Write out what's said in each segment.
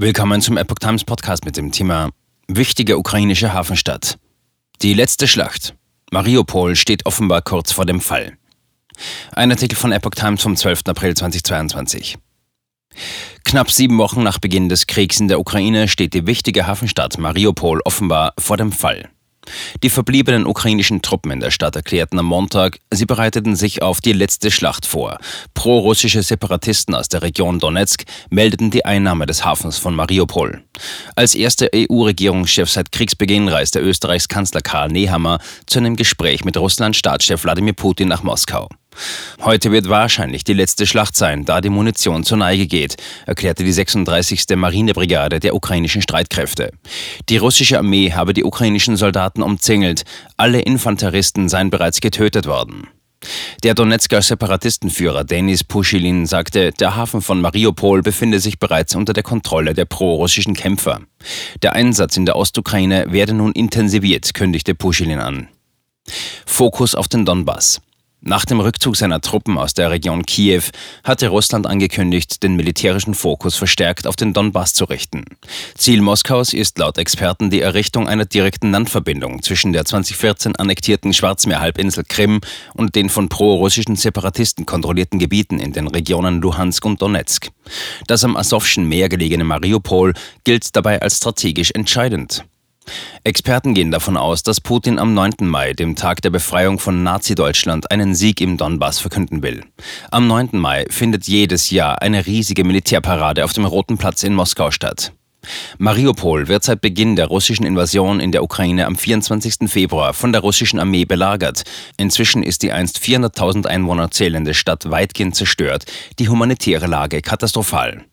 Willkommen zum Epoch Times Podcast mit dem Thema Wichtige ukrainische Hafenstadt. Die letzte Schlacht. Mariupol steht offenbar kurz vor dem Fall. Ein Artikel von Epoch Times vom 12. April 2022. Knapp sieben Wochen nach Beginn des Kriegs in der Ukraine steht die wichtige Hafenstadt Mariupol offenbar vor dem Fall. Die verbliebenen ukrainischen Truppen in der Stadt erklärten am Montag, sie bereiteten sich auf die letzte Schlacht vor. Pro-russische Separatisten aus der Region Donetsk meldeten die Einnahme des Hafens von Mariupol. Als erster EU-Regierungschef seit Kriegsbeginn reiste Österreichs Kanzler Karl Nehammer zu einem Gespräch mit Russlands Staatschef Wladimir Putin nach Moskau. Heute wird wahrscheinlich die letzte Schlacht sein, da die Munition zur Neige geht, erklärte die 36. Marinebrigade der ukrainischen Streitkräfte. Die russische Armee habe die ukrainischen Soldaten umzingelt, alle Infanteristen seien bereits getötet worden. Der Donetsker Separatistenführer Denis Puschilin sagte, der Hafen von Mariupol befinde sich bereits unter der Kontrolle der prorussischen Kämpfer. Der Einsatz in der Ostukraine werde nun intensiviert, kündigte Puschilin an. Fokus auf den Donbass. Nach dem Rückzug seiner Truppen aus der Region Kiew hatte Russland angekündigt, den militärischen Fokus verstärkt auf den Donbass zu richten. Ziel Moskaus ist laut Experten die Errichtung einer direkten Landverbindung zwischen der 2014 annektierten Schwarzmeerhalbinsel Krim und den von pro-russischen Separatisten kontrollierten Gebieten in den Regionen Luhansk und Donetsk. Das am Asowschen Meer gelegene Mariupol gilt dabei als strategisch entscheidend. Experten gehen davon aus, dass Putin am 9. Mai, dem Tag der Befreiung von Nazi-Deutschland, einen Sieg im Donbass verkünden will. Am 9. Mai findet jedes Jahr eine riesige Militärparade auf dem Roten Platz in Moskau statt. Mariupol wird seit Beginn der russischen Invasion in der Ukraine am 24. Februar von der russischen Armee belagert. Inzwischen ist die einst 400.000 Einwohner zählende Stadt weitgehend zerstört, die humanitäre Lage katastrophal.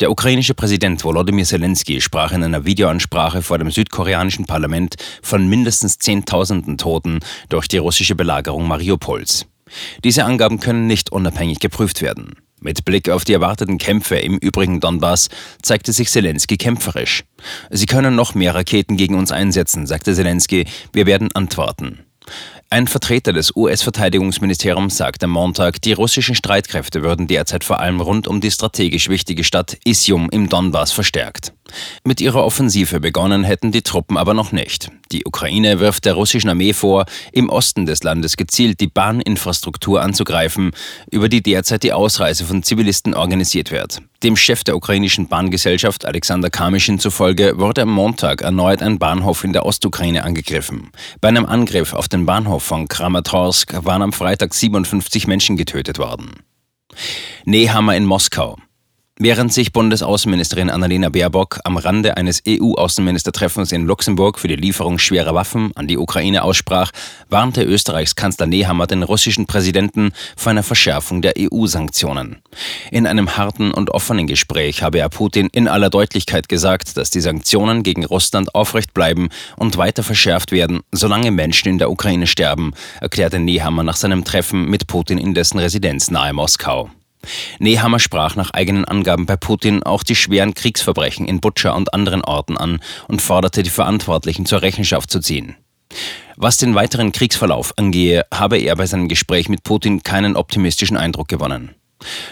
Der ukrainische Präsident Volodymyr Zelensky sprach in einer Videoansprache vor dem südkoreanischen Parlament von mindestens Zehntausenden Toten durch die russische Belagerung Mariupols. Diese Angaben können nicht unabhängig geprüft werden. Mit Blick auf die erwarteten Kämpfe im übrigen Donbass zeigte sich Zelensky kämpferisch. Sie können noch mehr Raketen gegen uns einsetzen, sagte Zelensky. Wir werden antworten. Ein Vertreter des US-Verteidigungsministeriums sagte am Montag, die russischen Streitkräfte würden derzeit vor allem rund um die strategisch wichtige Stadt Isium im Donbass verstärkt. Mit ihrer Offensive begonnen hätten die Truppen aber noch nicht. Die Ukraine wirft der russischen Armee vor, im Osten des Landes gezielt die Bahninfrastruktur anzugreifen, über die derzeit die Ausreise von Zivilisten organisiert wird. Dem Chef der ukrainischen Bahngesellschaft Alexander Kamischin zufolge wurde am Montag erneut ein Bahnhof in der Ostukraine angegriffen. Bei einem Angriff auf den Bahnhof von Kramatorsk waren am Freitag 57 Menschen getötet worden. Nehammer in Moskau. Während sich Bundesaußenministerin Annalena Baerbock am Rande eines EU-Außenministertreffens in Luxemburg für die Lieferung schwerer Waffen an die Ukraine aussprach, warnte Österreichs Kanzler Nehammer den russischen Präsidenten vor einer Verschärfung der EU-Sanktionen. In einem harten und offenen Gespräch habe er Putin in aller Deutlichkeit gesagt, dass die Sanktionen gegen Russland aufrecht bleiben und weiter verschärft werden, solange Menschen in der Ukraine sterben, erklärte Nehammer nach seinem Treffen mit Putin in dessen Residenz nahe Moskau. Nehammer sprach nach eigenen Angaben bei Putin auch die schweren Kriegsverbrechen in Butscha und anderen Orten an und forderte die Verantwortlichen zur Rechenschaft zu ziehen. Was den weiteren Kriegsverlauf angehe, habe er bei seinem Gespräch mit Putin keinen optimistischen Eindruck gewonnen.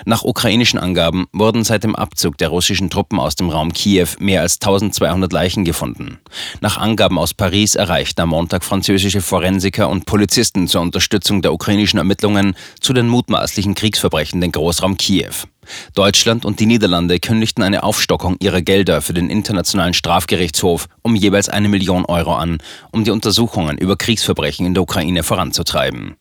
Nach ukrainischen Angaben wurden seit dem Abzug der russischen Truppen aus dem Raum Kiew mehr als 1200 Leichen gefunden. Nach Angaben aus Paris erreichten am Montag französische Forensiker und Polizisten zur Unterstützung der ukrainischen Ermittlungen zu den mutmaßlichen Kriegsverbrechen den Großraum Kiew. Deutschland und die Niederlande kündigten eine Aufstockung ihrer Gelder für den Internationalen Strafgerichtshof um jeweils eine Million Euro an, um die Untersuchungen über Kriegsverbrechen in der Ukraine voranzutreiben.